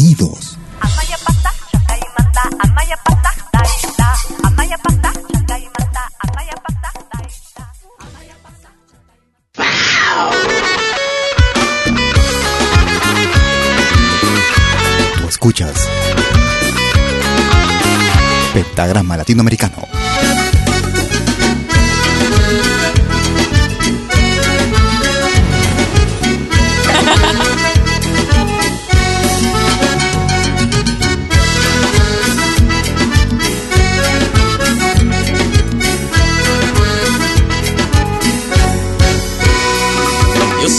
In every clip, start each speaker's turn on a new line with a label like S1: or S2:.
S1: Bienvenidos. Tú escuchas Pentagrama Latinoamericano.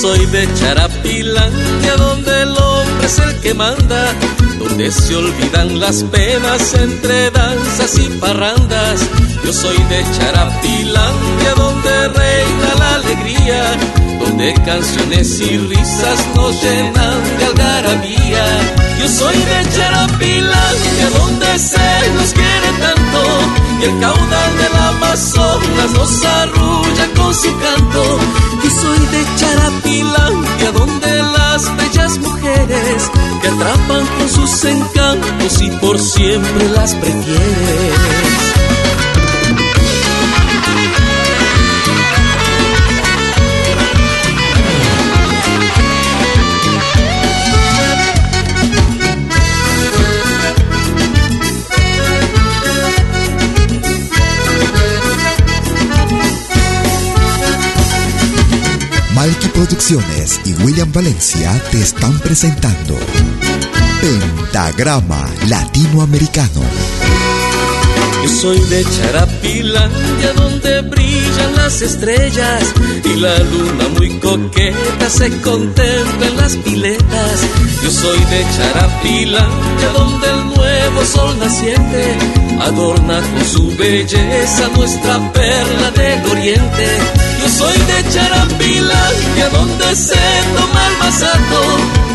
S2: Soy de Charapilandia, donde el hombre es el que manda, donde se olvidan las penas entre danzas y parrandas. Yo soy de Charapilandia, donde reina la alegría, donde canciones y risas nos llenan de algarabía. Yo soy de Charapilandia, donde se nos quiere tanto, y el caudal del Amazonas nos arrulla con su canto. Yo soy de Charapilandia, donde las bellas mujeres te atrapan con sus encantos y por siempre las prefieres.
S1: Producciones y William Valencia te están presentando Pentagrama Latinoamericano.
S2: Yo soy de Charapilandia donde brillan las estrellas y la luna muy coqueta se contempla en las piletas. Yo soy de Charapilandia donde el nuevo sol naciente adorna con su belleza nuestra perla del oriente. Yo soy de Charapilandia donde se toma el masato,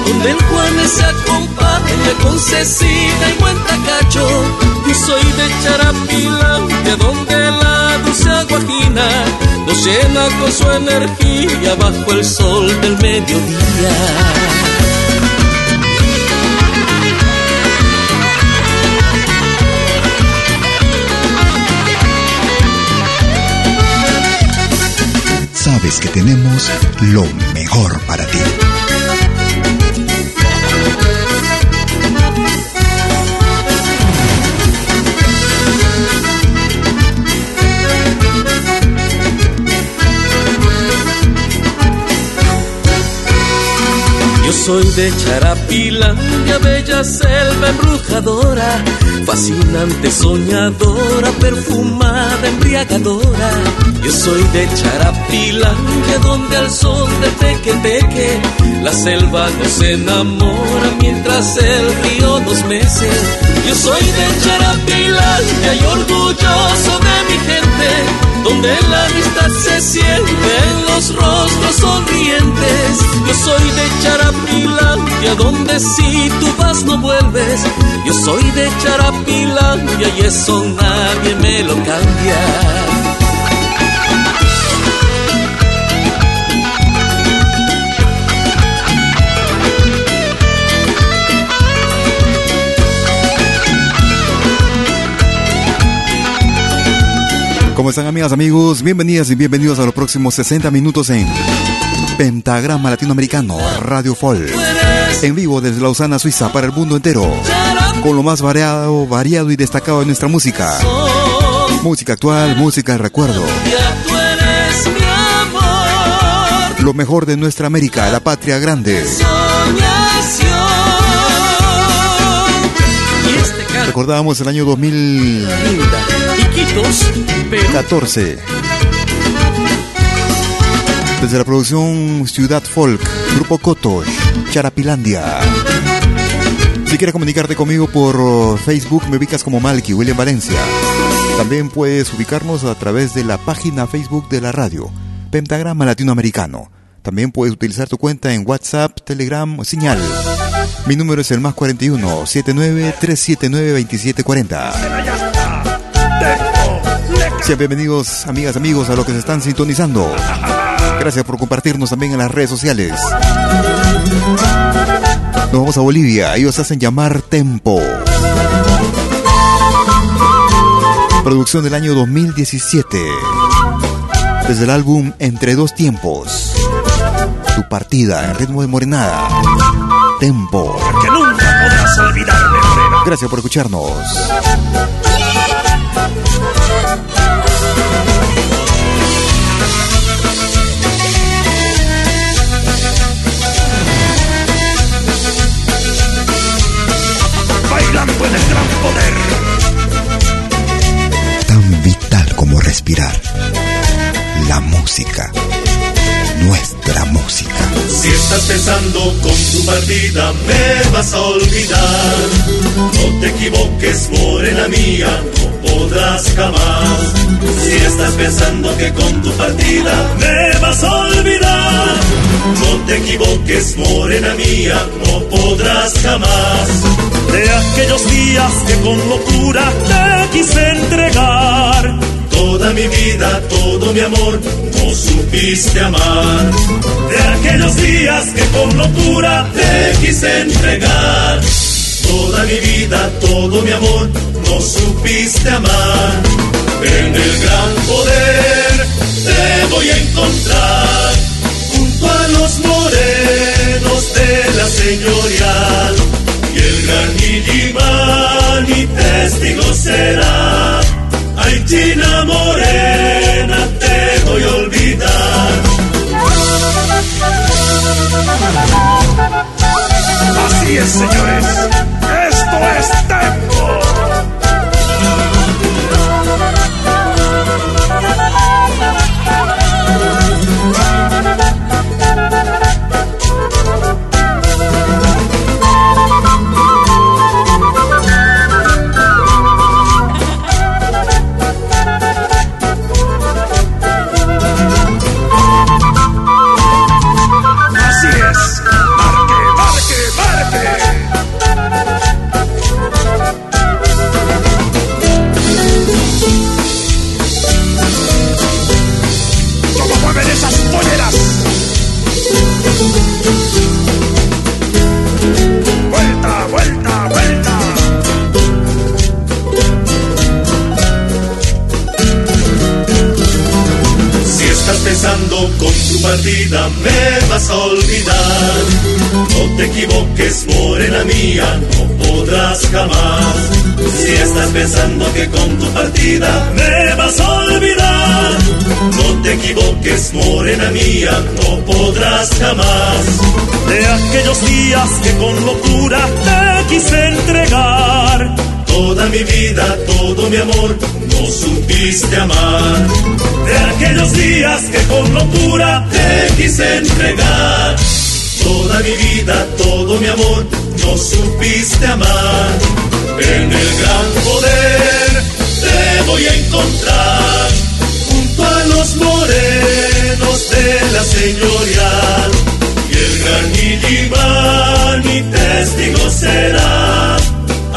S2: donde el Juanes se acompaña con Cecina y buen tacacho. Yo soy de Charapilandia donde la dulce aguajina nos llena con su energía bajo el sol del mediodía.
S1: Sabes que tenemos lo mejor para ti.
S2: Yo soy de Charapilandia, bella selva embrujadora, fascinante, soñadora, perfumada, embriagadora. Yo soy de Charapilandia, donde al son de teque la selva nos enamora mientras el río nos mece. Yo soy de Charapilandia y orgulloso de mi gente, donde la amistad se siente en los rostros sonrientes. Yo soy de Charapilandia, donde si tú vas no vuelves. Yo soy de Charapilandia y eso nadie me lo cambia.
S1: ¿Cómo están amigas, amigos? Bienvenidas y bienvenidos a los próximos 60 minutos en Pentagrama Latinoamericano Radio Folk. En vivo desde Lausana, Suiza, para el mundo entero. Con lo más variado, variado y destacado de nuestra música. Música actual, música de recuerdo.
S2: tú eres mi amor.
S1: Lo mejor de nuestra América, la patria grande. Recordábamos el año 2014. Desde la producción Ciudad Folk, Grupo Kotosh, Charapilandia. Si quieres comunicarte conmigo por Facebook, me ubicas como Malky, William Valencia. También puedes ubicarnos a través de la página Facebook de la radio, Pentagrama Latinoamericano. También puedes utilizar tu cuenta en WhatsApp, Telegram, Señal. Mi número es el más 41 79 379 2740. Sean bienvenidos, amigas, amigos, a los que se están sintonizando. Gracias por compartirnos también en las redes sociales. Nos vamos a Bolivia, ellos hacen llamar Tempo. Producción del año 2017. Desde el álbum Entre dos tiempos. Tu partida en ritmo de morenada. Tempo.
S3: Que nunca podrás olvidarme,
S1: Gracias por escucharnos.
S3: Bailando en el gran poder.
S1: Tan vital como respirar. La música nuestra música.
S4: Si estás pensando con tu partida me vas a olvidar, no te equivoques, morena mía, no podrás jamás. Si estás pensando que con tu partida me vas a olvidar, no te equivoques, morena mía, no podrás jamás.
S3: De aquellos días que con locura te quise entregar
S4: toda mi vida, todo mi amor, no supiste amar. De aquellos días que con locura te quise entregar. Toda mi vida, todo mi amor, no supiste amar. En el gran poder te voy a encontrar, junto a los morenos de la señorial. Y el gran mi testigo será Ay, China morena, te voy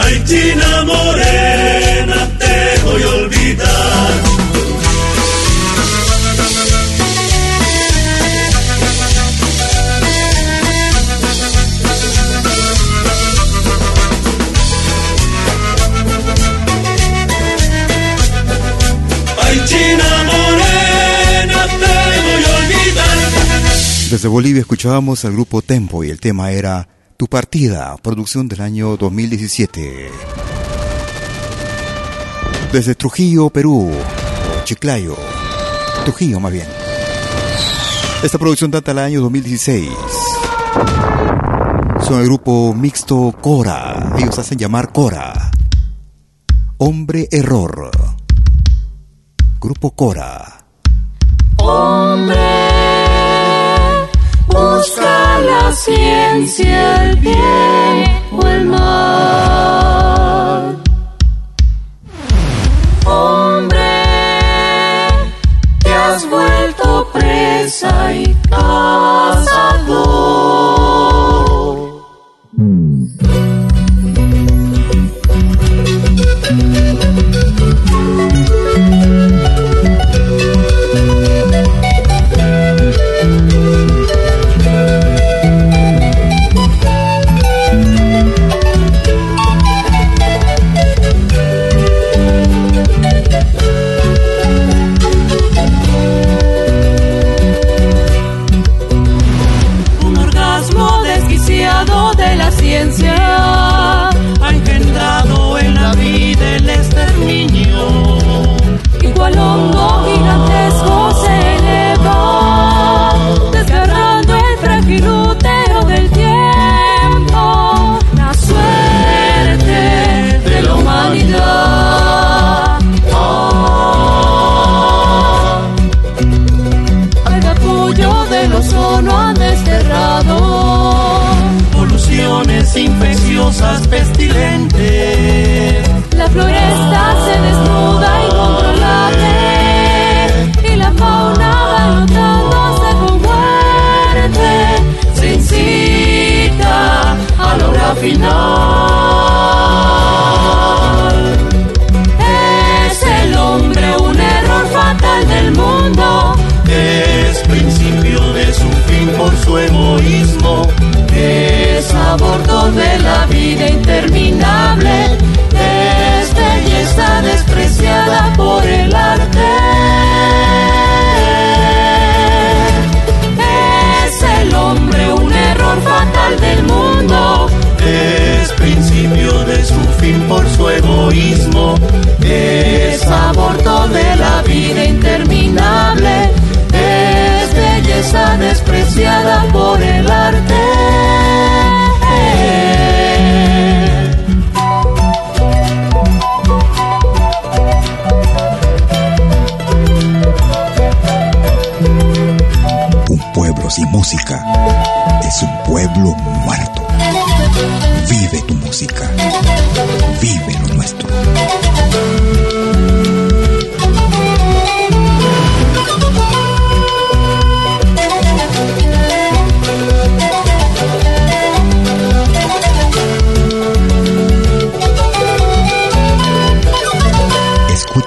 S4: Ay, China morena, te voy a olvidar.
S1: Desde Bolivia escuchábamos al grupo Tempo y el tema era Tu partida, producción del año 2017. Desde Trujillo, Perú, Chiclayo, Trujillo más bien. Esta producción data del año 2016. Son el grupo mixto Cora. Ellos hacen llamar Cora. Hombre Error. Grupo Cora.
S5: Hombre, la ciencia, el bien o el mal. Hombre, te has vuelto presa y cazador.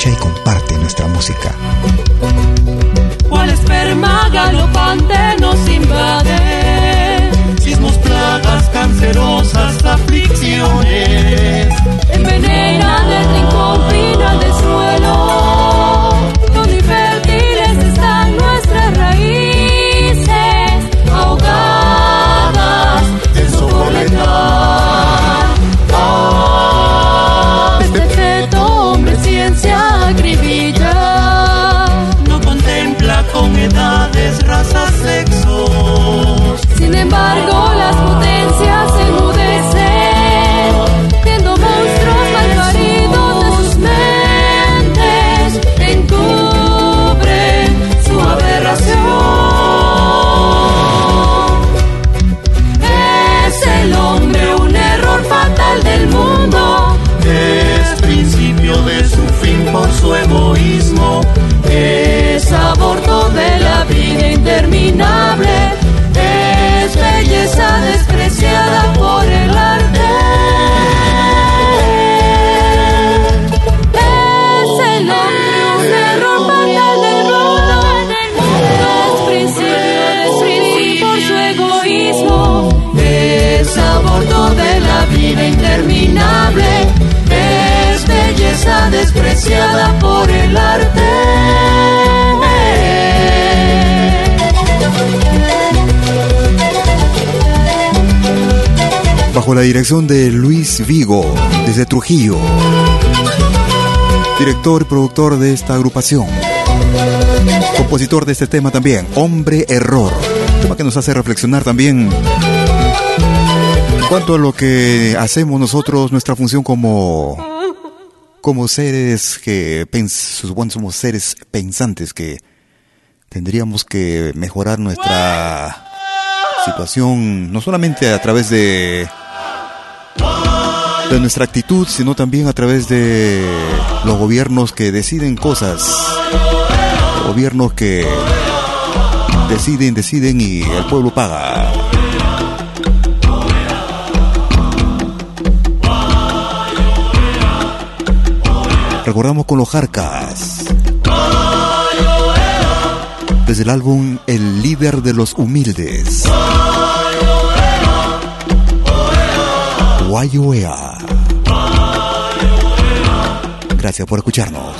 S1: Escucha y comparte nuestra música.
S5: cual esperma galopante nos invade,
S3: Sismos, plagas, cancerosas aflicciones.
S5: envenena del rincón final del suelo,
S3: por
S5: el arte.
S1: Bajo la dirección de Luis Vigo, desde Trujillo. director y productor de esta agrupación. Compositor de este tema también, Hombre Error. Tema que nos hace reflexionar también en cuanto a lo que hacemos nosotros, nuestra función como, como seres que supone somos seres pensantes que tendríamos que mejorar nuestra situación, no solamente a través de, de nuestra actitud, sino también a través de los gobiernos que deciden cosas, gobiernos que deciden, deciden y el pueblo paga. Recordamos con los Jarcas. Desde el álbum El líder de los humildes. Guayoea. Gracias por escucharnos.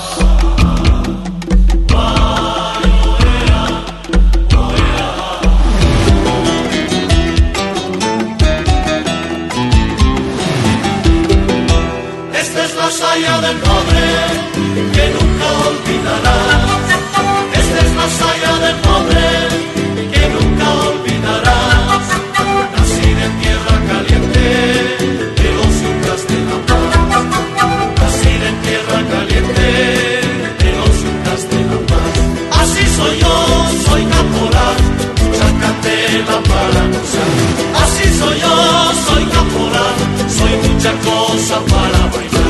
S4: Esta es la saya del pobre nunca olvidará. Esta es la saya del pobre que nunca olvidará. Nacida en tierra caliente de los de la paz. Nacida en tierra caliente de los de la paz. Así soy yo, soy caporal, chacatela para gozar. Así soy yo, soy caporal, soy mucha cosa para bailar.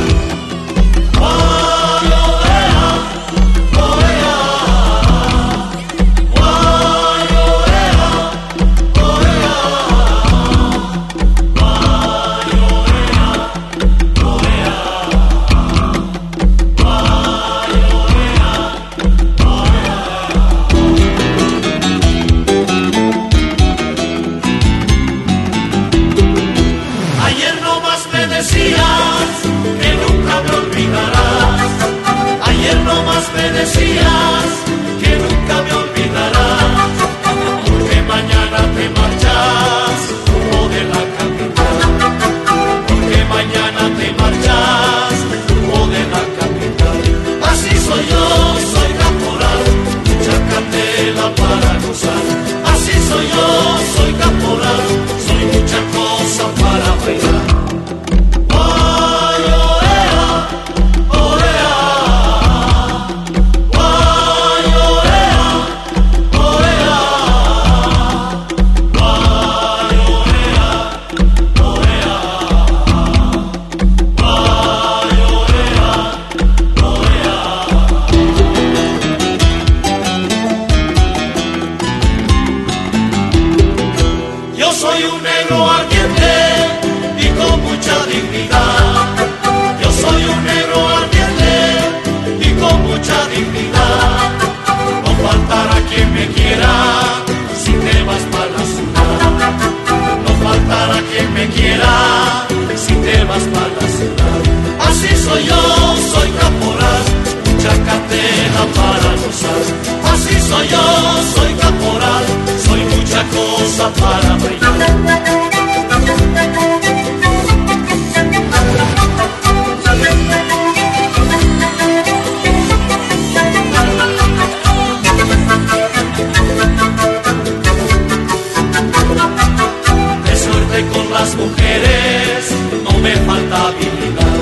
S4: Las mujeres, no me falta habilidad.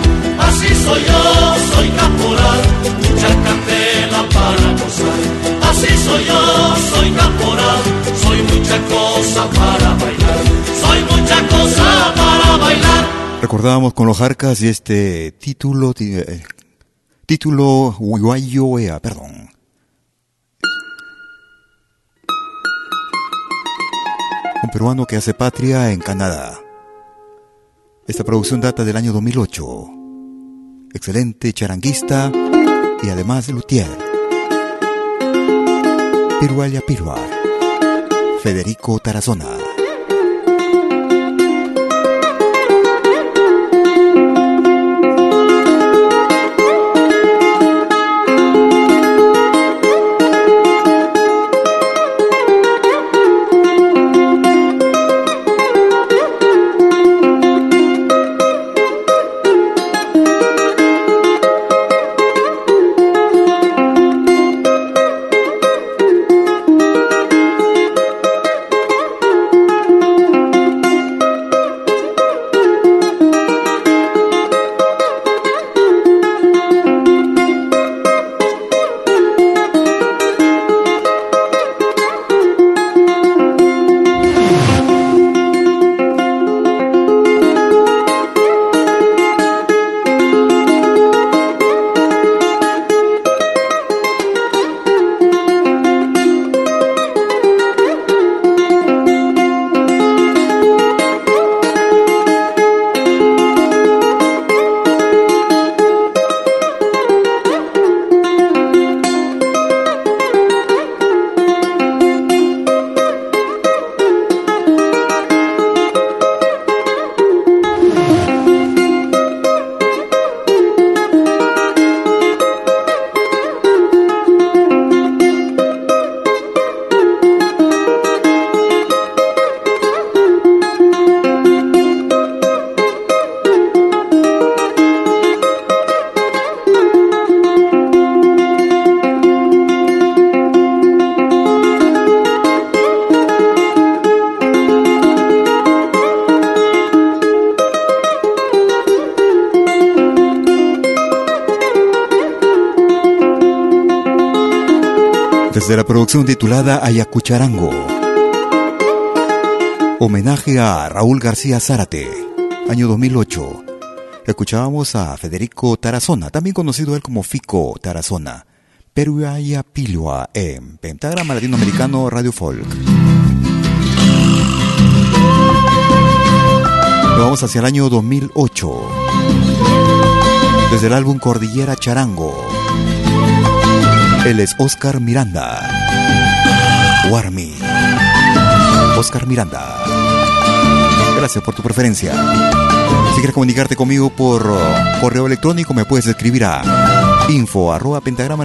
S4: Así soy yo, soy caporal, mucha candela para gozar. Así soy yo, soy caporal, soy mucha cosa para bailar. Soy mucha cosa para bailar.
S1: Recordábamos con los Jarcas y este título, eh, título Guayoea, perdón. Un peruano que hace patria en Canadá. Esta producción data del año 2008. Excelente charanguista y además luthier. Piruaya Pirua. Federico Tarazona. La producción titulada Ayacucharango. Homenaje a Raúl García Zárate, año 2008. Escuchábamos a Federico Tarazona, también conocido él como Fico Tarazona. Peruaya Pilua en Pentagrama Latinoamericano Radio Folk. Nos vamos hacia el año 2008. Desde el álbum Cordillera Charango. Él es Oscar Miranda. Warmi. Oscar Miranda. Gracias por tu preferencia. Si quieres comunicarte conmigo por uh, correo electrónico, me puedes escribir a info arroba pentagrama.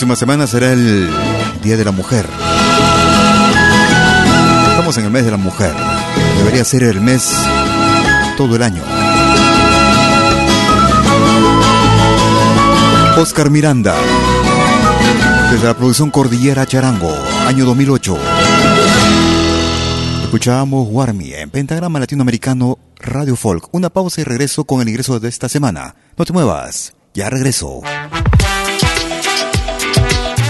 S1: Próxima semana será el Día de la Mujer. Estamos en el mes de la mujer. Debería ser el mes todo el año. Oscar Miranda, desde la producción Cordillera Charango, año 2008. Escuchábamos Warmi en Pentagrama Latinoamericano Radio Folk. Una pausa y regreso con el ingreso de esta semana. No te muevas, ya regreso.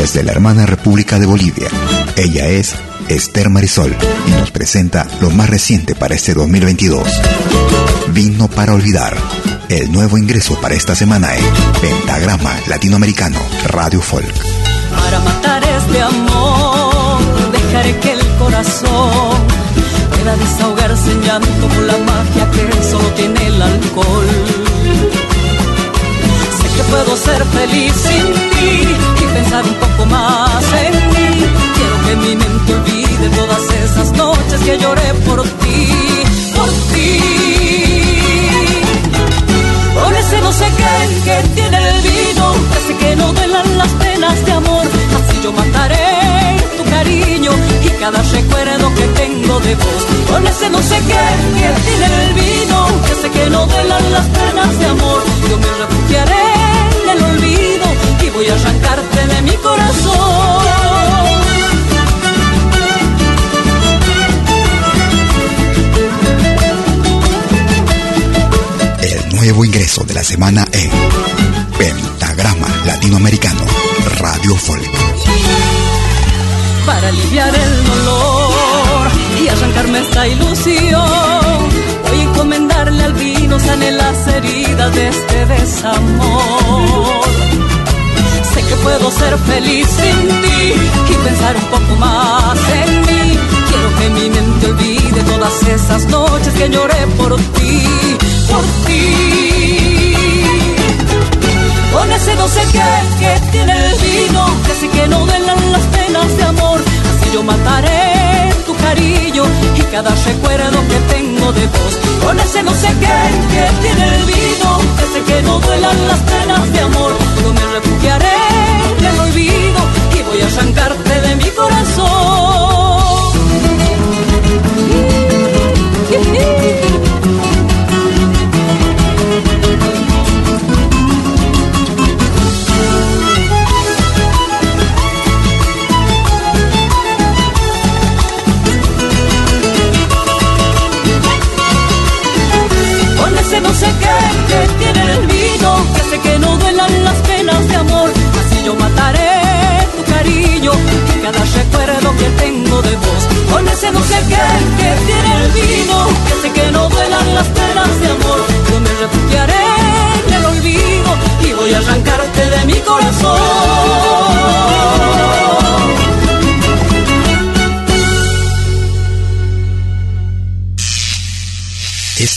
S1: Desde la hermana República de Bolivia, ella es Esther Marisol y nos presenta lo más reciente para este 2022. Vino para olvidar. El nuevo ingreso para esta semana en Pentagrama Latinoamericano Radio Folk.
S5: Para matar este amor, dejaré que el corazón pueda desahogarse en llanto con la magia que solo tiene el alcohol. Que puedo ser feliz sin ti y pensar un poco más en mí. Quiero que mi mente olvide todas esas noches que lloré por ti, por ti. Con ese no sé qué que tiene el vino, hace que no duelan las penas de amor. Así yo mataré tu cariño y cada recuerdo que tengo de vos. Con ese no sé qué que tiene el vino, hace que no duelan las penas de amor. Yo me refugiaré olvido y voy a arrancarte de mi corazón.
S1: El nuevo ingreso de la semana en Pentagrama Latinoamericano Radio Folk.
S5: para aliviar el dolor y arrancarme esta ilusión. Voy a encomendarle más amor. Sé que puedo ser feliz sin ti y pensar un poco más en mí. Quiero que mi mente olvide todas esas noches que lloré por ti, por ti. Con ese no sé qué que tiene el vino, que sé que no duelan las penas de amor. Así yo mataré y cada recuerdo que tengo de vos. Con ese no sé qué que tiene el vino, sé que no duelan las penas de amor.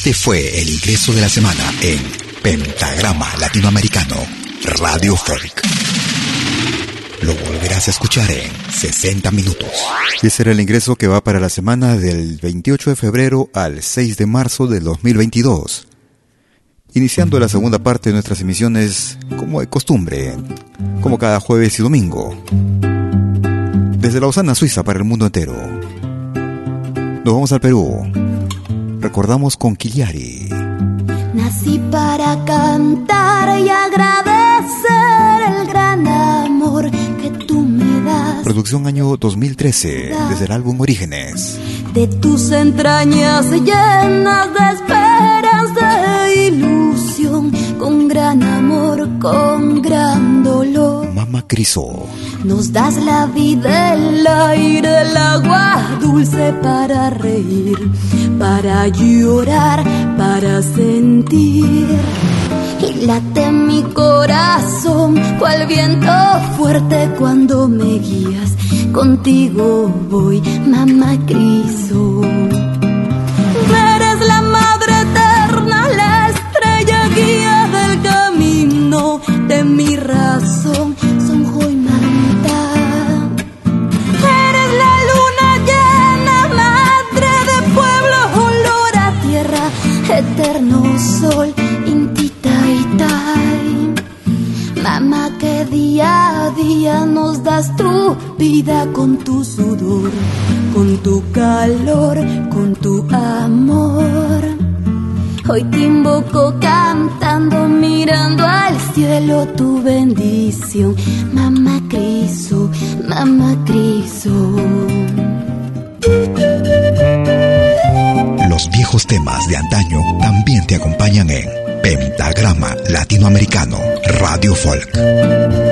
S6: Este fue el ingreso de la semana en Pentagrama Latinoamericano, Radio Folk. Lo volverás a escuchar en 60 minutos.
S1: Ese era el ingreso que va para la semana del 28 de febrero al 6 de marzo del 2022. Iniciando la segunda parte de nuestras emisiones como de costumbre, como cada jueves y domingo. Desde Lausana, Suiza, para el mundo entero. Nos vamos al Perú recordamos con Quillari.
S7: Nací para cantar y agradecer el gran amor que tú me das.
S1: Producción año 2013, desde el álbum Orígenes.
S7: De tus entrañas llenas de esperanza e ilusión, con gran amor, con gran dolor.
S1: Mama Criso.
S7: Nos das la vida, el aire, el agua dulce para reír para llorar, para sentir. Y late mi corazón, cual viento fuerte cuando me guías. Contigo voy, mamá Cristo. De mi razón eterno sol, intita y Mamá, que día a día nos das tu vida con tu sudor, con tu calor, con tu amor. Hoy te invoco cantando, mirando al cielo tu bendición. Mamá Cristo, mamá Cristo.
S6: Los viejos temas de antaño también te acompañan en Pentagrama Latinoamericano Radio Folk.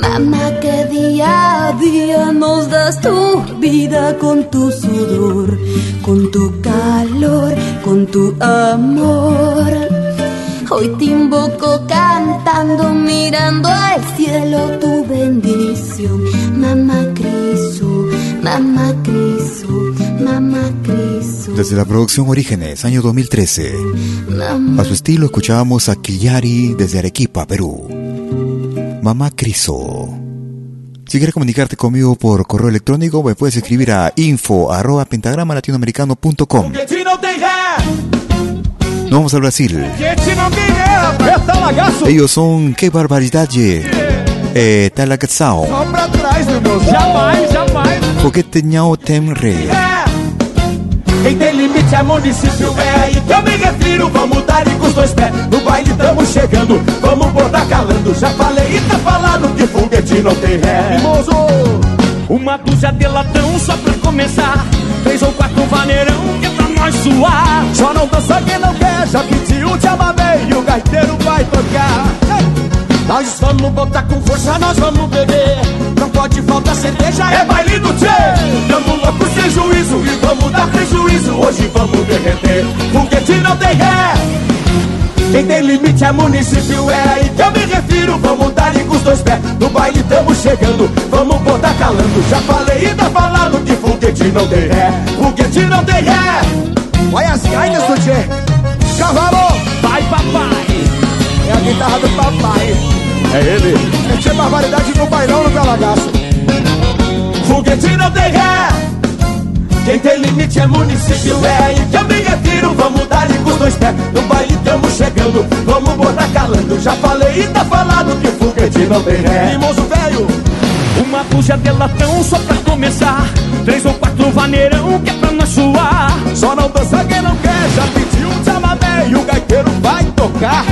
S7: Mamá, que día a día nos das tu vida con tu sudor, con tu calor, con tu amor. Hoy te invoco cantando, mirando al cielo tu bendición. Mamá,
S1: desde la producción Orígenes, año 2013. A su estilo escuchábamos a Quillari desde Arequipa, Perú. Mamá Criso. Si quieres comunicarte conmigo por correo electrónico, me puedes escribir a info arroba pentagrama latinoamericano.com. Nos vamos al Brasil. Ellos son Que Barbaridad, eh, Talagatsao.
S8: Jamais, jamais.
S1: Foguete Nhau Temre.
S8: Quem tem limite é município, é aí que eu me refiro. Vamos dar com os dois pés, no baile tamo chegando. Vamos botar calando, já falei e tá falado que foguete não tem ré. Mimoso! Uma dúzia de latão só pra começar. Três ou quatro vaneirão que é pra nós suar. Só não dança quem não quer, já pediu, te amamei e o gaiteiro vai tocar. Nós vamos botar com força, nós vamos beber. Não pode faltar cerveja, é baile do Tchê. Tamo louco sem juízo e vamos dar prejuízo. Hoje vamos derreter, foguete não tem ré. Quem tem limite é município, é aí que eu me refiro. Vamos dar com os dois pés, no baile tamo chegando. Vamos botar calando, já falei e tá falando que foguete não tem ré. Foguete não tem ré. Olha as gaitas do Tchê. Cavalo, vai papai. É a guitarra do papai. É ele. É tinha barbaridade no bailão no Pelagaço. Foguete não tem ré. Quem tem limite é município, é aí que eu me refiro. Vamos dar com os dois pés, no baile tamo chegando. Vamos botar calando, já falei e tá falado que foguete não tem ré. Mimoso velho, uma puxa de latão só pra começar. Três ou quatro vaneirão que é pra nós suar. Só não dança quem não quer, já pediu um chamamé e o gaiteiro vai tocar.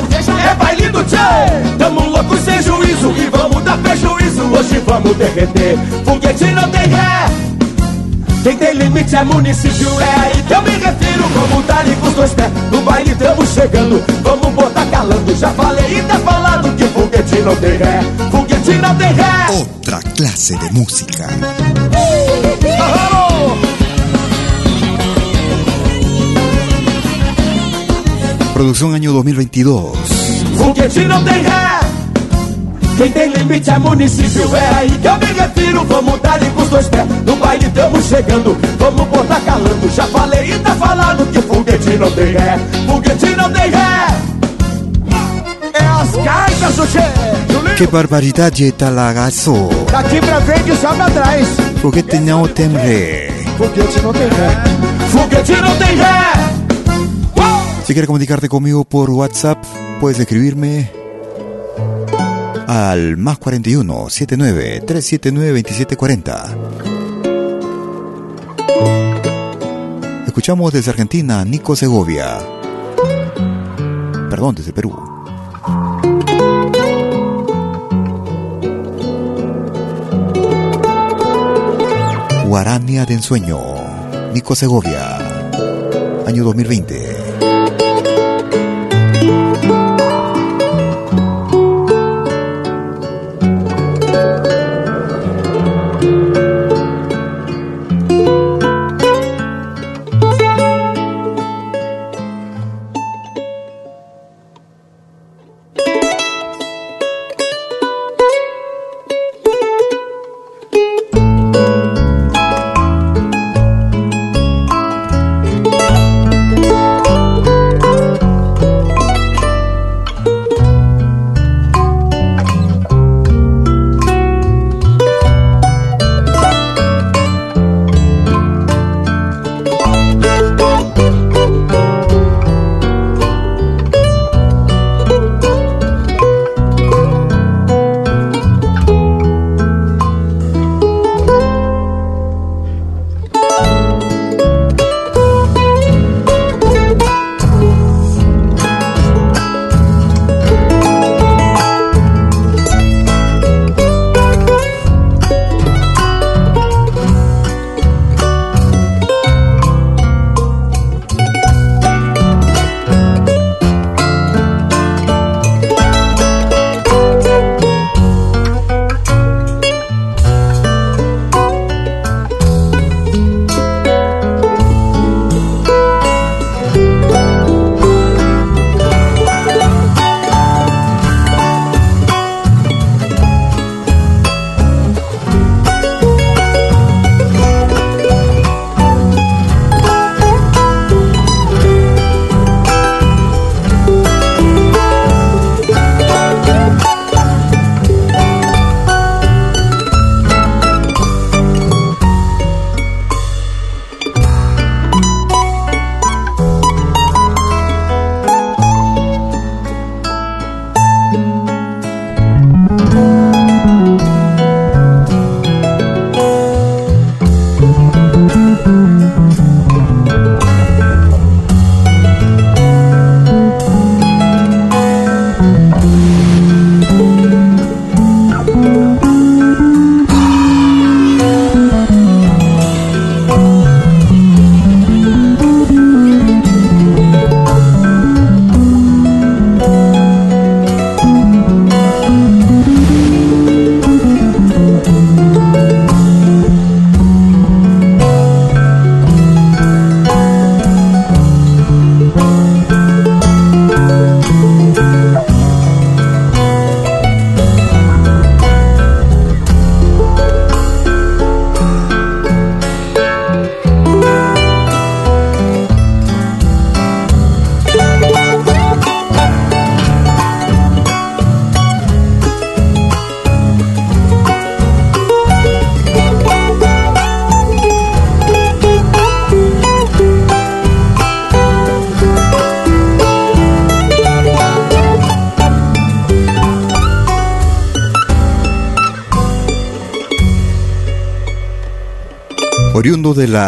S8: Cerveja, é baile do tchê. Tamo louco sem juízo e vamos dar prejuízo. Hoje vamos derreter, foguete não tem ré. Quem tem limite é município, é aí que eu me refiro. Vamos dar com os dois pés, no baile tamo chegando. Vamos botar calando, já falei e tá falado que foguete não tem ré. Foguete não tem ré.
S9: Otra clase de música.
S1: Producción año 2022.
S8: Foguete não tem ré. Quem tem limite é município, é aí que eu me refiro. Vamos dar com os dois pés, no baile tamo chegando. Vamos botar calando, já falei e tá falado que foguete não tem ré. Foguete não tem ré. É.
S1: Que barbaridade talagaço.
S8: Daqui pra frente, só pra trás.
S1: Foguete Nhau Temre.
S8: Foguete não tem ré. Foguete não tem ré.
S1: Si quieres comunicarte conmigo por WhatsApp, puedes escribirme al más 41 79 379 2740. Escuchamos desde Argentina Nico Segovia. Perdón, desde Perú. Guarania de ensueño. Nico Segovia. Año 2020.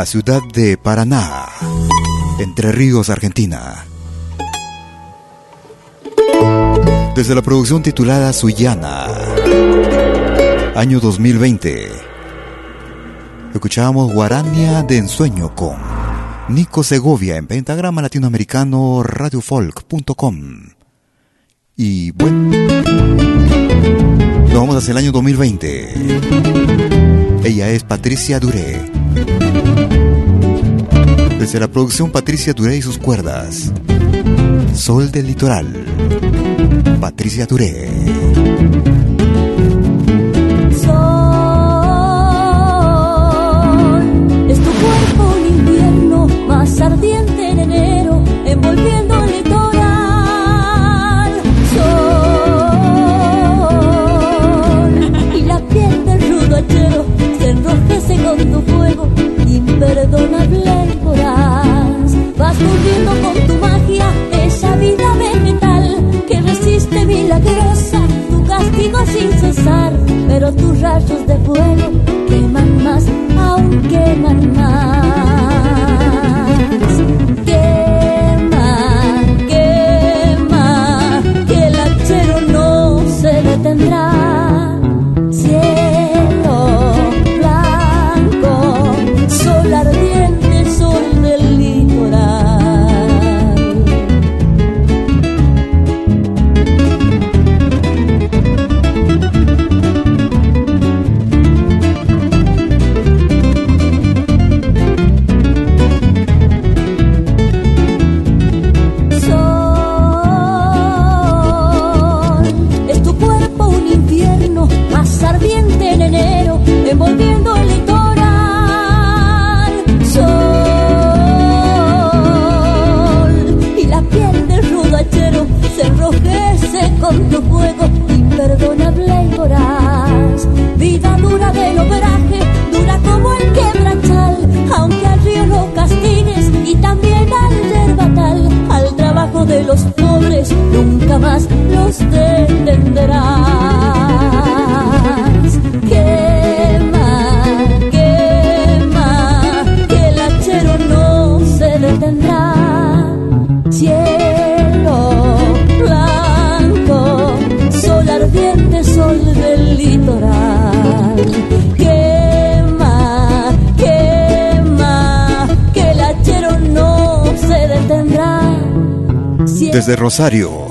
S1: La ciudad de Paraná, Entre Ríos, Argentina. Desde la producción titulada Suyana, año 2020, escuchábamos Guarania de Ensueño con Nico Segovia en pentagrama latinoamericano radiofolk.com. Y bueno, nos vamos hacia el año 2020. Ella es Patricia Duré. Desde la producción Patricia Duré y sus cuerdas. Sol del litoral. Patricia Duré.
S10: Sol, es tu cuerpo un invierno más ardiente en enero, pero del obraje, dura como el quebrachal, aunque al río lo castigues y también al yerbatal, al trabajo de los pobres nunca más los detendrás.
S1: Desde Rosario,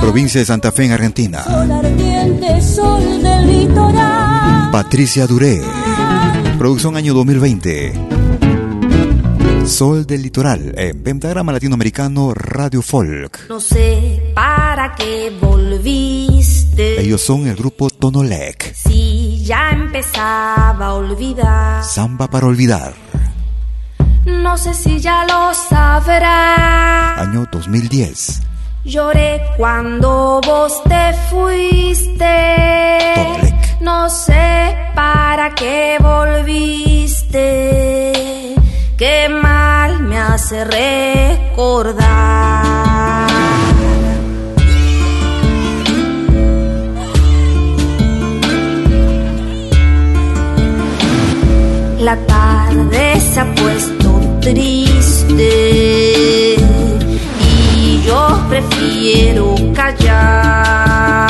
S1: provincia de Santa Fe en Argentina. Patricia Duré. Producción año 2020. Sol del Litoral en Pentagrama Latinoamericano Radio Folk.
S11: No sé para qué volviste.
S1: Ellos son el grupo Tonolec.
S11: Si ya empezaba a olvidar.
S1: Samba para olvidar.
S11: No sé si ya lo sabrás.
S1: Año 2010.
S11: Lloré cuando vos te fuiste. No sé para qué volviste. Qué mal me hace recordar. La tarde se ha puesto triste y yo prefiero callar.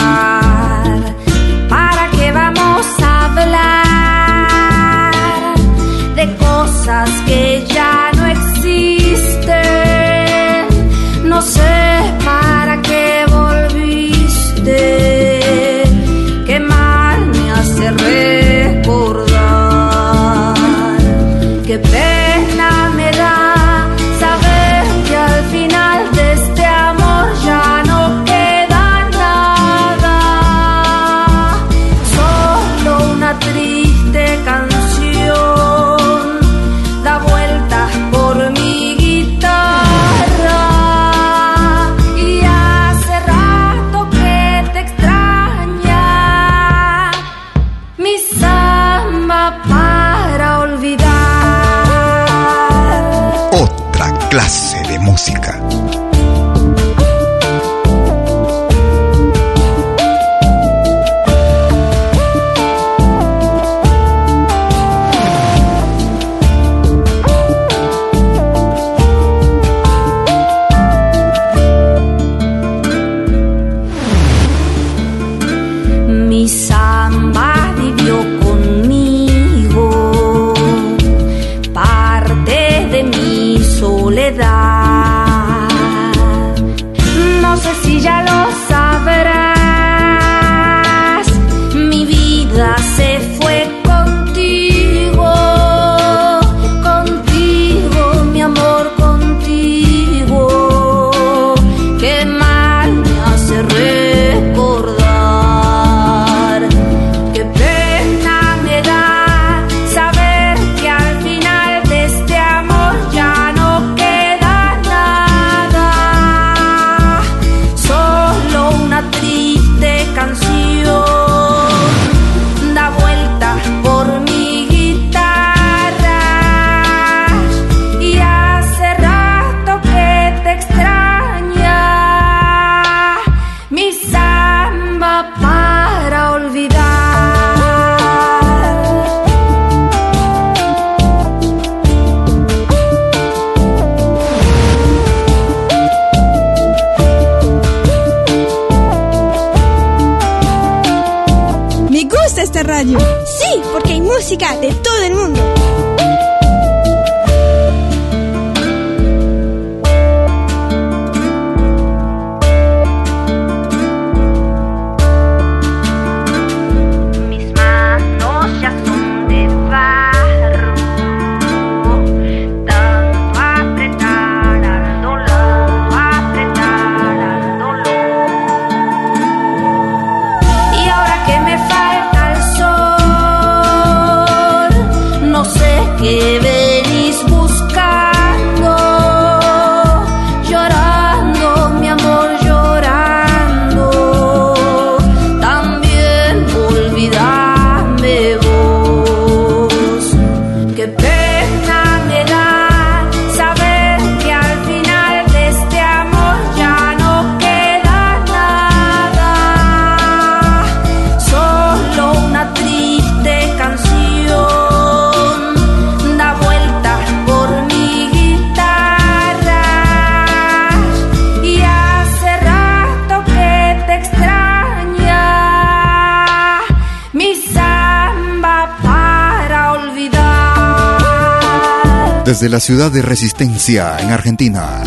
S1: Desde la ciudad de Resistencia, en Argentina.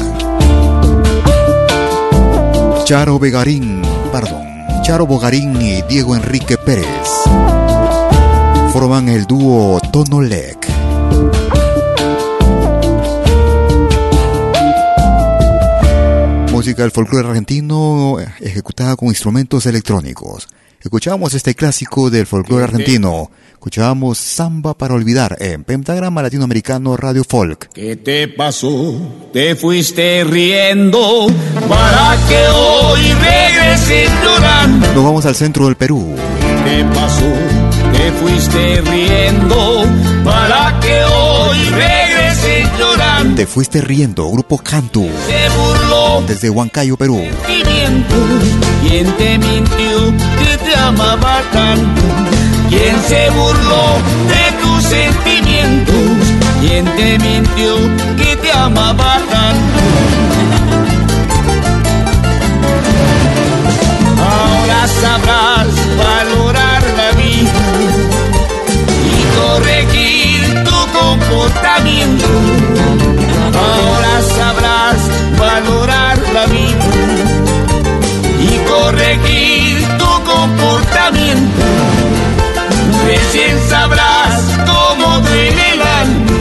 S1: Charo Vegarín, perdón, Charo Bogarín y Diego Enrique Pérez forman el dúo Tono Lec. Música del folclore argentino ejecutada con instrumentos electrónicos. Escuchamos este clásico del folclore argentino. Escuchamos Samba para olvidar en Pentagrama Latinoamericano Radio Folk.
S12: ¿Qué te pasó? Te fuiste riendo para que hoy regreses llorando.
S1: Nos vamos al centro del Perú.
S12: ¿Qué te pasó? Te fuiste riendo para que hoy regreses llorando.
S1: Te fuiste riendo, Grupo Cantu.
S12: Se burló
S1: desde Huancayo, Perú.
S12: ¿Quién te mintió que te amaba tanto? ¿Quién se burló de tus sentimientos? ¿Quién te mintió que te amaba tanto? Ahora sabrás valorar la vida y corregir tu comportamiento. Ahora sabrás valorar la vida y corregir tu comportamiento. Recién sabrás cómo duele el alma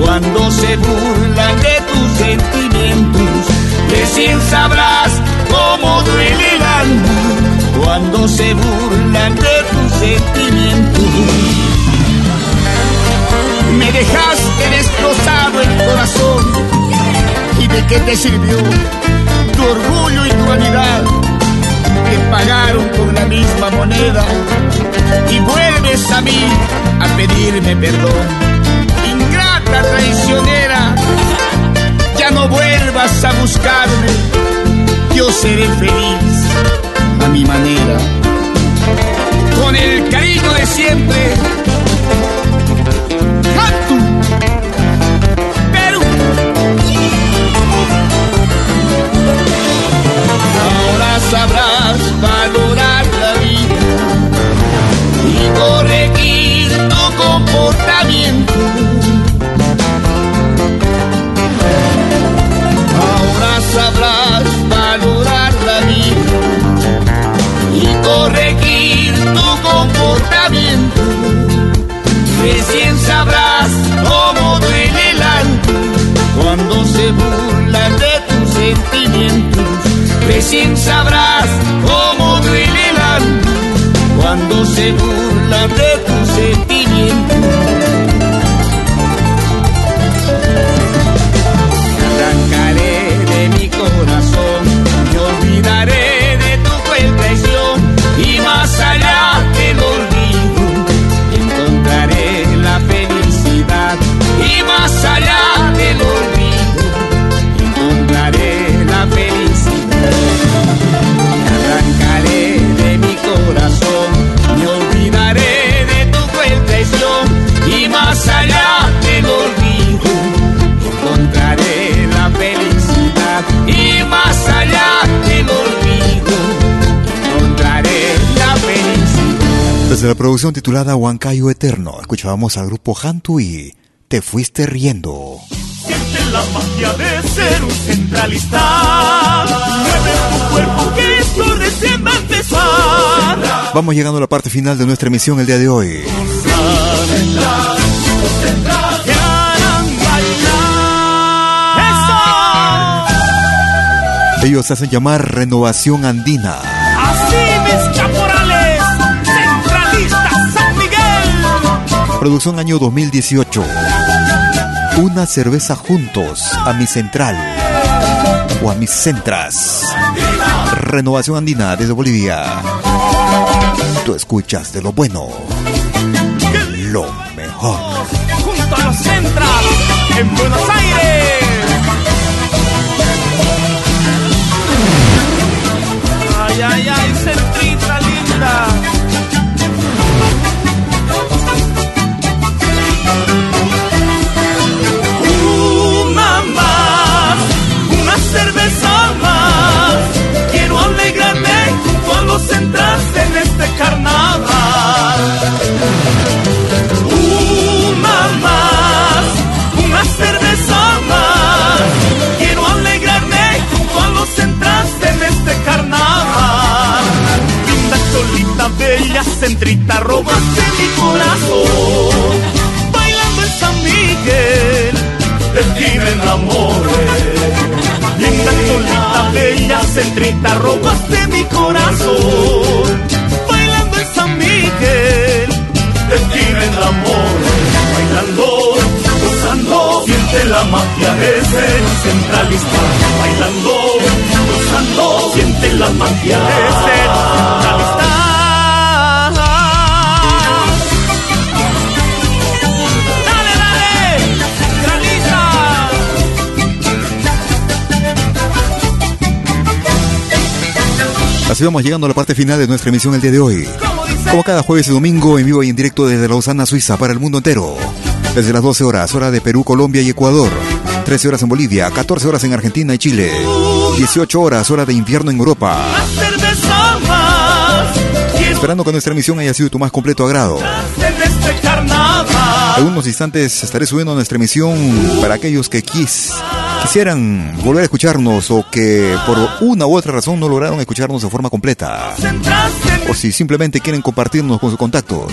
S12: cuando se burlan de tus sentimientos. Recién sabrás cómo duele el alma cuando se burlan de tus sentimientos. Me dejaste destrozado el corazón y de qué te sirvió tu orgullo y tu vanidad pagaron con la misma moneda y vuelves a mí a pedirme perdón. Ingrata traicionera, ya no vuelvas a buscarme, yo seré feliz a mi manera. Con el cariño de siempre, más valorar la vida y corregir tu comportamiento. Ahora sabrás valorar la vida y corregir tu comportamiento. Recién sabrás cómo duele el alma cuando se burla de tus sentimientos. Recién sabrás tu sentimiento.
S1: Desde la producción titulada Huancayo Eterno, escuchábamos al grupo Hantu y Te Fuiste Riendo.
S3: Siente la magia de ser un centralista. Mueve tu cuerpo que esto recién va a empezar.
S1: Vamos llegando a la parte final de nuestra emisión el día de hoy. Ellos hacen llamar Renovación Andina. Producción año 2018. Una cerveza juntos a mi central o a mis centras. Renovación Andina desde Bolivia. Tú escuchas de lo bueno, lo mejor.
S3: Junto a los centras en Buenos Aires. Ay, ay, ay, más. Quiero alegrarme junto a los centras en este carnaval. Una más, una cerveza más. Quiero alegrarme junto a los centras en este carnaval. Linda solita, bella centrita, robaste mi corazón. Bailando en San Miguel, de ti me enamoré. Linda solita, bella centrita, robaste mi corazón. Bailando en San Miguel, de ti me enamoré. Bailando, gozando, siente la magia de ser centralista. Bailando, gozando, siente la magia de ser centralista.
S1: Así vamos llegando a la parte final de nuestra emisión el día de hoy. Como cada jueves y domingo, en vivo y en directo desde Lausana, Suiza, para el mundo entero. Desde las 12 horas, hora de Perú, Colombia y Ecuador. 13 horas en Bolivia, 14 horas en Argentina y Chile. 18 horas, hora de invierno en Europa. Esperando que nuestra emisión haya sido tu más completo agrado. Algunos instantes estaré subiendo nuestra emisión para aquellos que quis, quisieran volver a escucharnos o que por una u otra razón no lograron escucharnos de forma completa. O si simplemente quieren compartirnos con sus contactos.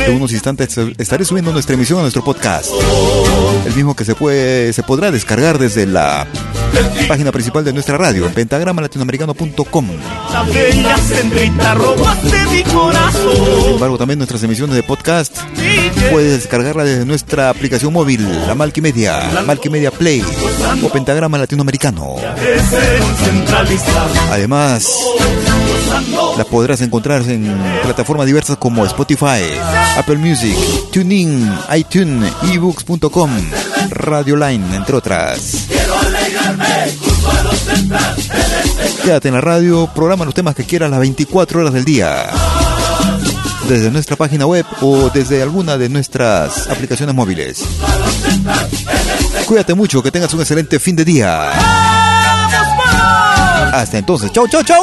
S1: En unos instantes estaré subiendo nuestra emisión a nuestro podcast. El mismo que se puede se podrá descargar desde la página principal de nuestra radio en pentagramalatinoamericano.com. Sin embargo, también nuestras emisiones de podcast puedes descargarla desde nuestra aplicación móvil, la Malquimedia, Malquimedia Play o Pentagrama Latinoamericano. Además, la podrás encontrar en plataformas diversas como Spotify, Apple Music, TuneIn, iTunes, ebooks.com, Radio Line, entre otras. Quédate en la radio, programa los temas que quieras las 24 horas del día. Desde nuestra página web o desde alguna de nuestras aplicaciones móviles. Cuídate mucho, que tengas un excelente fin de día. Hasta entonces, chau, chau, chau.